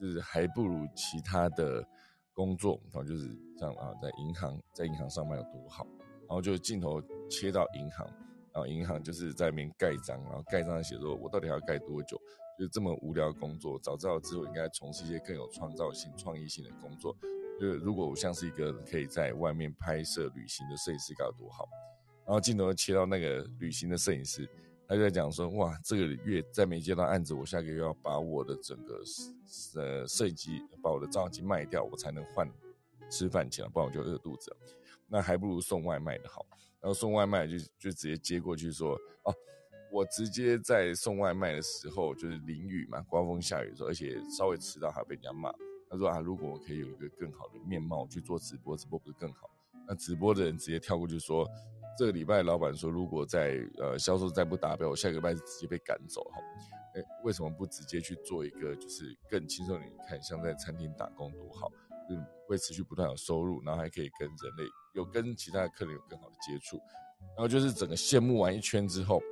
就是还不如其他的工作，然后就是这样啊，在银行在银行上班有多好，然后就镜头切到银行，然后银行就是在那边盖章，然后盖章写说，我到底要盖多久？就这么无聊的工作，早知道之后应该从事一些更有创造性、创意性的工作。就如果我像是一个可以在外面拍摄旅行的摄影师，该有多好！然后镜头切到那个旅行的摄影师，他就在讲说：哇，这个月再没接到案子，我下个月要把我的整个呃摄影机，把我的照相机卖掉，我才能换吃饭钱，不然我就饿肚子。那还不如送外卖的好。然后送外卖就就直接接过去说：哦，我直接在送外卖的时候，就是淋雨嘛，刮风下雨的时候，而且稍微迟到还被人家骂。他说啊，如果我可以有一个更好的面貌去做直播，直播不是更好？那直播的人直接跳过去说，这个礼拜老板说，如果在呃销售再不达标，我下个礼拜直接被赶走哈。哎，为什么不直接去做一个就是更轻松？你看，像在餐厅打工多好，嗯，会持续不断有收入，然后还可以跟人类有跟其他的客人有更好的接触，然后就是整个羡慕完一圈之后。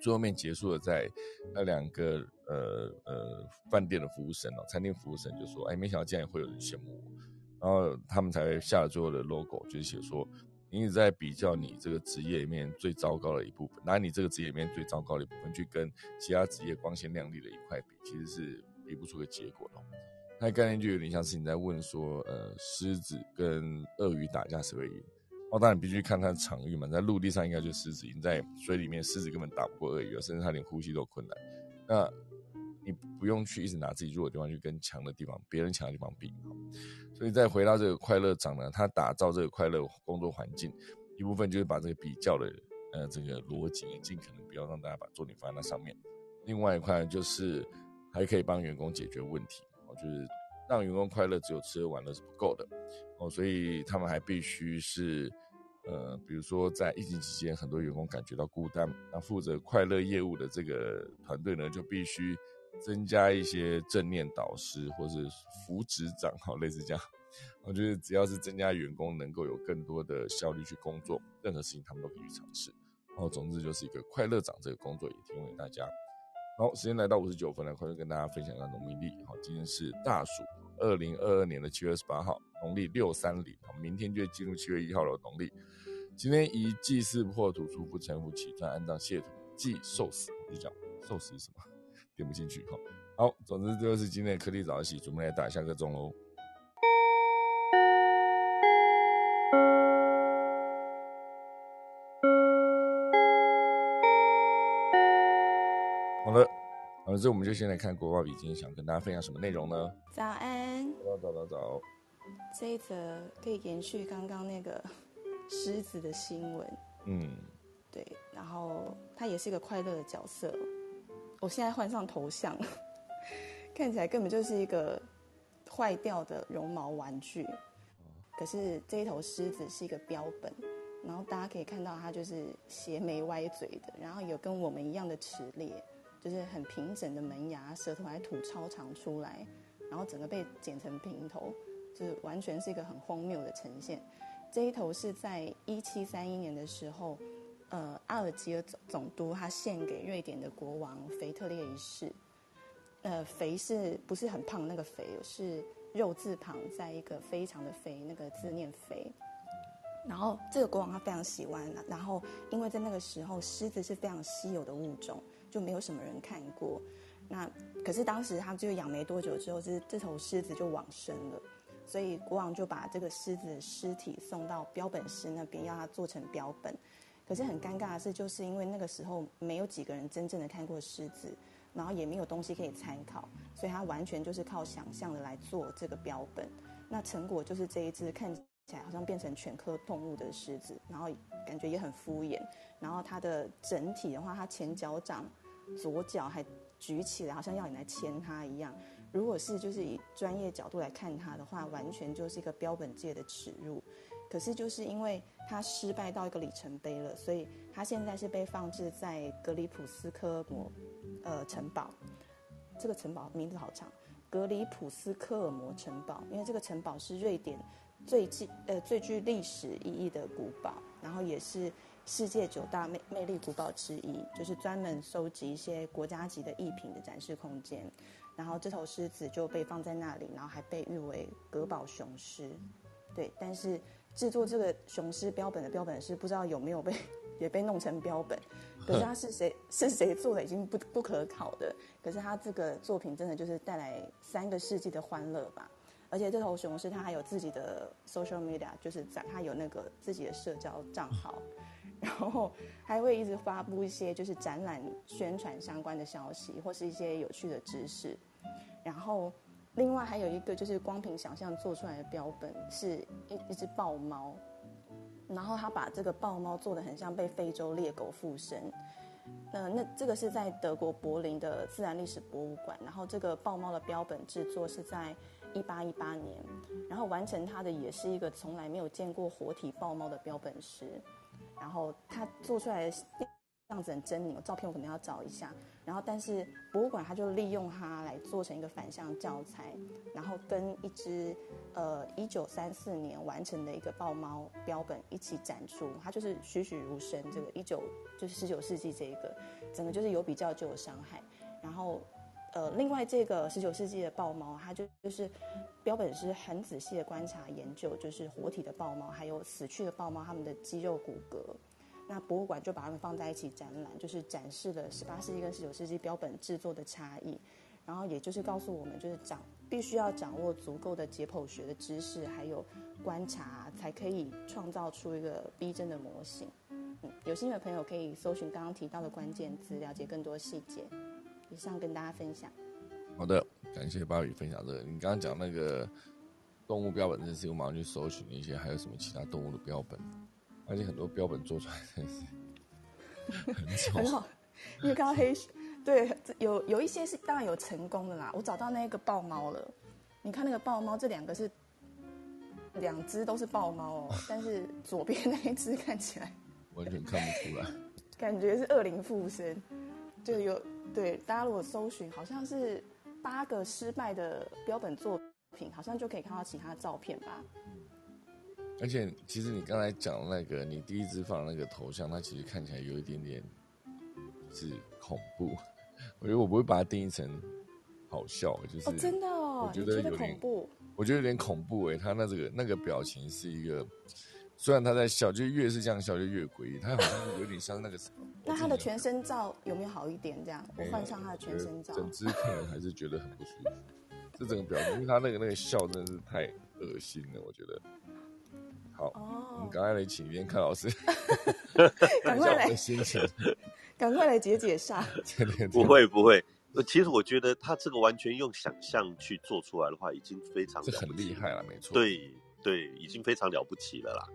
最后面结束了，在那两个呃呃饭店的服务生哦，餐厅服务生就说：“哎，没想到竟然也会有人羡慕我。”然后他们才下了最后的 logo，就是写说：“你一直在比较你这个职业里面最糟糕的一部分，拿你这个职业里面最糟糕的一部分去跟其他职业光鲜亮丽的一块比，其实是比不出个结果的。”那概念就有点像是你在问说：“呃，狮子跟鳄鱼打架谁会赢？”哦，当然必须看它的场域嘛，在陆地上应该就狮子赢，在水里面狮子根本打不过鳄鱼，甚至它连呼吸都困难。那你不用去一直拿自己弱的地方去跟强的地方、别人强的地方比。所以再回到这个快乐长呢，它打造这个快乐工作环境，一部分就是把这个比较的呃这个逻辑，尽可能不要让大家把重点放在那上面。另外一块就是还可以帮员工解决问题，哦，就是让员工快乐，只有吃喝玩乐是不够的。哦，所以他们还必须是，呃，比如说在疫情期间，很多员工感觉到孤单，那负责快乐业务的这个团队呢，就必须增加一些正念导师或是副职长，好，类似这样。我觉得只要是增加员工能够有更多的效率去工作，任何事情他们都可以去尝试。哦，总之就是一个快乐长这个工作也提供给大家。好，时间来到五十九分了，快速跟大家分享一下农历历。好，今天是大暑。二零二二年的七月二十八号，农历六三零，明天就进入七月一号了。农历今天以祭祀破土、出不成、福起传、安葬谢土、祭寿司，就讲寿司是什么？点不进去哈。好，总之这就是今天的颗粒早起，准备来打下个钟喽。好，这我们就先来看国宝笔，今天想跟大家分享什么内容呢？早安，早早早早。这一则可以延续刚刚那个 狮子的新闻。嗯，对，然后他也是一个快乐的角色。我现在换上头像，看起来根本就是一个坏掉的绒毛玩具。可是这一头狮子是一个标本，然后大家可以看到它就是斜眉歪嘴的，然后有跟我们一样的齿列。就是很平整的门牙，舌头还吐超长出来，然后整个被剪成平头，就是完全是一个很荒谬的呈现。这一头是在一七三一年的时候，呃，阿尔及尔总总督他献给瑞典的国王腓特烈一世。呃，肥是不是很胖那个肥？是肉字旁在一个非常的肥，那个字念肥。然后这个国王他非常喜欢，然后因为在那个时候狮子是非常稀有的物种。就没有什么人看过，那可是当时他就养没多久之后，这这头狮子就往生了，所以国王就把这个狮子的尸体送到标本师那边，要他做成标本。可是很尴尬的是，就是因为那个时候没有几个人真正的看过狮子，然后也没有东西可以参考，所以他完全就是靠想象的来做这个标本。那成果就是这一只看起来好像变成全科动物的狮子，然后感觉也很敷衍。然后它的整体的话，它前脚掌。左脚还举起来，好像要你来牵它一样。如果是就是以专业角度来看它的话，完全就是一个标本界的耻辱。可是就是因为它失败到一个里程碑了，所以它现在是被放置在格里普斯科摩呃城堡。这个城堡名字好长，格里普斯科尔摩城堡，因为这个城堡是瑞典最具呃最具历史意义的古堡，然后也是。世界九大魅魅力古堡之一，就是专门收集一些国家级的艺品的展示空间。然后这头狮子就被放在那里，然后还被誉为格宝雄狮。对，但是制作这个雄狮标本的标本师不知道有没有被也被弄成标本。可是他是谁 是谁做的已经不不可考的。可是他这个作品真的就是带来三个世纪的欢乐吧。而且这头雄狮它还有自己的 social media，就是在它有那个自己的社交账号。然后还会一直发布一些就是展览宣传相关的消息，或是一些有趣的知识。然后另外还有一个就是光凭想象做出来的标本是一一只豹猫，然后他把这个豹猫做的很像被非洲猎狗附身。那那这个是在德国柏林的自然历史博物馆，然后这个豹猫的标本制作是在一八一八年，然后完成它的也是一个从来没有见过活体豹猫的标本师，然后他做出来的样子很狰狞，照片我可能要找一下。然后，但是博物馆他就利用它来做成一个反向教材，然后跟一只呃一九三四年完成的一个豹猫标本一起展出，它就是栩栩如生。这个一九就是十九世纪这一个，整个就是有比较就有伤害。然后，呃，另外这个十九世纪的豹猫，它就就是标本是很仔细的观察研究，就是活体的豹猫还有死去的豹猫它们的肌肉骨骼。那博物馆就把它们放在一起展览，就是展示了十八世纪跟十九世纪标本制作的差异，然后也就是告诉我们，就是掌必须要掌握足够的解剖学的知识，还有观察，才可以创造出一个逼真的模型。嗯，有兴趣的朋友可以搜寻刚刚提到的关键字，了解更多细节。以上跟大家分享。好的，感谢芭比分享这个。你刚刚讲那个动物标本这件事，我马上去搜寻一些，还有什么其他动物的标本。而且很多标本做出来真是 很好，因为看到黑，对，有有一些是当然有成功的啦。我找到那个豹猫了，你看那个豹猫，这两个是两只都是豹猫哦，但是左边那一只看起来完全看不出来，感觉是恶灵附身。就有对大家如果搜寻，好像是八个失败的标本作品，好像就可以看到其他的照片吧。而且，其实你刚才讲那个，你第一支放那个头像，它其实看起来有一点点是恐怖。我觉得我不会把它定义成好笑，就是真的哦，我觉得有点恐怖。我觉得有点恐怖哎，他那这个那个表情是一个，虽然他在笑，就越是这样笑就越诡异。他好像有点像那个什么。那他的全身照有没有好一点？这样我换上他的全身照，整只可能还是觉得很不舒服。这整个表情，因为他那个那个笑真的是太恶心了，我觉得。好，我们赶快来请连看老师，赶快来心情，赶快来解解煞。不会不会，其实我觉得他这个完全用想象去做出来的话，已经非常这很厉害了，没错。对对，已经非常了不起了啦。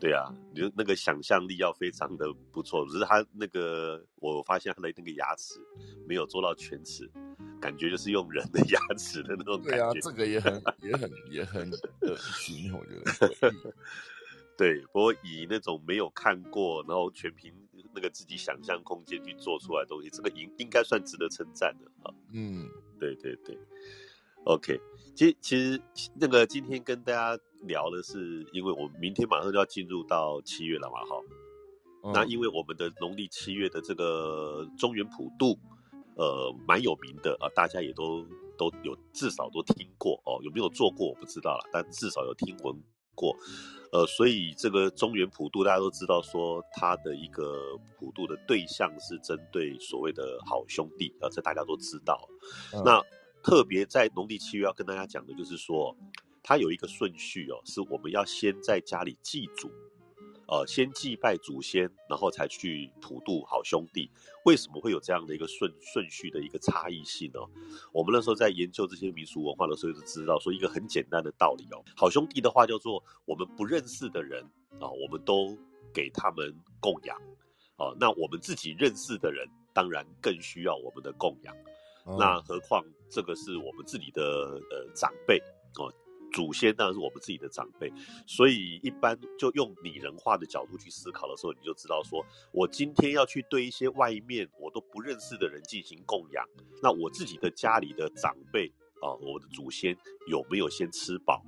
对啊，你那个想象力要非常的不错，只是他那个我发现他的那个牙齿没有做到全齿。感觉就是用人的 牙齿的那种感觉。对啊，这个也很、也很、也很恶心，我觉得。对，不过以那种没有看过，然后全凭那个自己想象空间去做出来的东西，这个应应该算值得称赞的啊。嗯，对对对。OK，其实其实那个今天跟大家聊的是，因为我们明天马上就要进入到七月了嘛，哈。那因为我们的农历七月的这个中原普渡。呃，蛮有名的啊，大家也都都有至少都听过哦，有没有做过我不知道了，但至少有听闻过。呃，所以这个中原普渡大家都知道，说它的一个普渡的对象是针对所谓的好兄弟啊，这大家都知道。那特别在农历七月要跟大家讲的就是说，它有一个顺序哦，是我们要先在家里祭祖。呃，先祭拜祖先，然后才去普渡好兄弟。为什么会有这样的一个顺顺序的一个差异性呢？我们那时候在研究这些民俗文化的时候，就知道说一个很简单的道理哦。好兄弟的话叫做我们不认识的人啊，我们都给他们供养。哦，那我们自己认识的人，当然更需要我们的供养。那何况这个是我们自己的呃长辈哦。祖先当然是我们自己的长辈，所以一般就用拟人化的角度去思考的时候，你就知道说，我今天要去对一些外面我都不认识的人进行供养，那我自己的家里的长辈啊，我的祖先有没有先吃饱？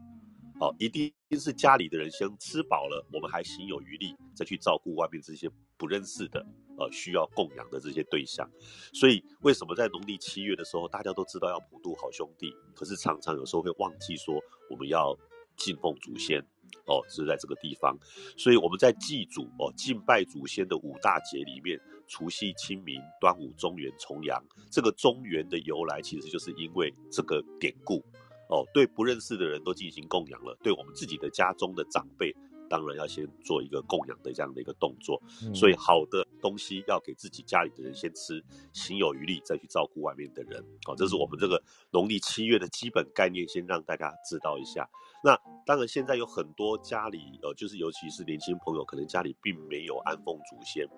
哦，一定是家里的人先吃饱了，我们还心有余力再去照顾外面这些不认识的。呃，需要供养的这些对象，所以为什么在农历七月的时候，大家都知道要普渡好兄弟，可是常常有时候会忘记说我们要敬奉祖先哦，是在这个地方。所以我们在祭祖哦，敬拜祖先的五大节里面，除夕、清明、端午、中元、重阳，这个中元的由来，其实就是因为这个典故哦，对不认识的人都进行供养了，对我们自己的家中的长辈。当然要先做一个供养的这样的一个动作，所以好的东西要给自己家里的人先吃，心有余力再去照顾外面的人。好，这是我们这个农历七月的基本概念，先让大家知道一下。那当然现在有很多家里，呃，就是尤其是年轻朋友，可能家里并没有安奉祖先，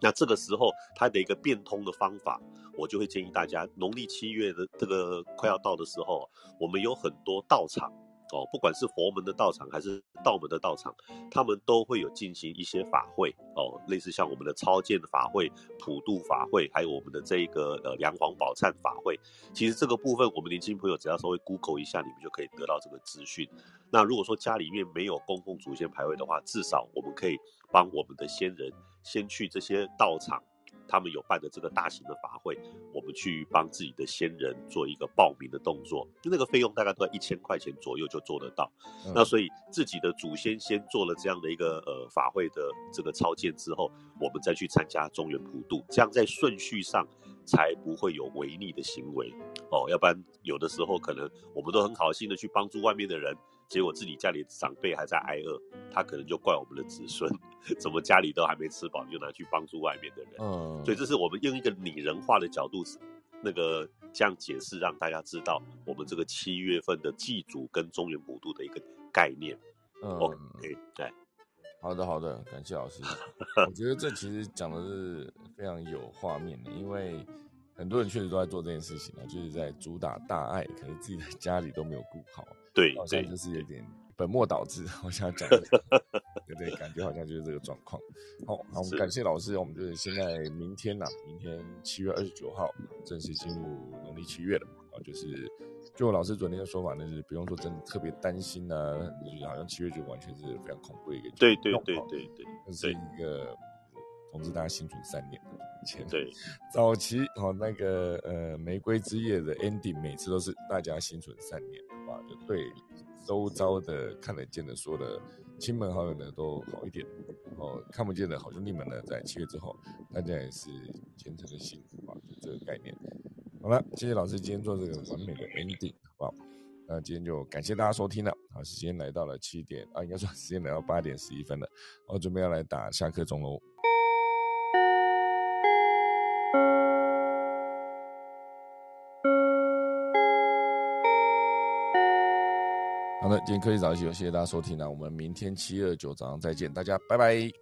那这个时候它的一个变通的方法，我就会建议大家，农历七月的这个快要到的时候，我们有很多道场。哦，不管是佛门的道场还是道门的道场，他们都会有进行一些法会哦，类似像我们的超荐法会、普渡法会，还有我们的这一个呃梁皇宝忏法会。其实这个部分，我们年轻朋友只要稍微 Google 一下，你们就可以得到这个资讯。那如果说家里面没有供奉祖先牌位的话，至少我们可以帮我们的先人先去这些道场。他们有办的这个大型的法会，我们去帮自己的先人做一个报名的动作，那个费用大概都在一千块钱左右就做得到。那所以自己的祖先先做了这样的一个呃法会的这个超荐之后，我们再去参加中原普渡，这样在顺序上才不会有违逆的行为哦。要不然有的时候可能我们都很好心的去帮助外面的人。结果自己家里长辈还在挨饿，他可能就怪我们的子孙，怎么家里都还没吃饱，就拿去帮助外面的人。嗯，所以这是我们用一个拟人化的角度，那个这样解释，让大家知道我们这个七月份的祭祖跟中原普渡的一个概念。嗯，OK，对，好的，好的，感谢老师。我觉得这其实讲的是非常有画面的，因为很多人确实都在做这件事情啊，就是在主打大爱，可是自己的 家里都没有顾好。对，好像就是有点本末倒置。我想讲，对对，感觉好像就是这个状况。好，好，我们感谢老师。我们就是现在明天呐，明天七月二十九号正式进入农历七月了啊。就是就老师昨天的说法呢，是不用说真的特别担心啊，就是好像七月就完全是非常恐怖的一个。对对对对对，这是一个，总之大家心存善念。前对早期哦，那个呃玫瑰之夜的 ending，每次都是大家心存善念。就对周遭的看得见的说的亲朋好友呢都好一点，哦，看不见的好兄弟们呢，在七月之后，大家也是虔诚的心啊，就这个概念。好了，谢谢老师今天做这个完美的 ending，好不好？那今天就感谢大家收听了。好，时间来到了七点啊，应该说时间来到八点十一分了，我准备要来打下课钟喽。好的，今天科技早起，谢谢大家收听啊，我们明天七二九早上再见，大家拜拜。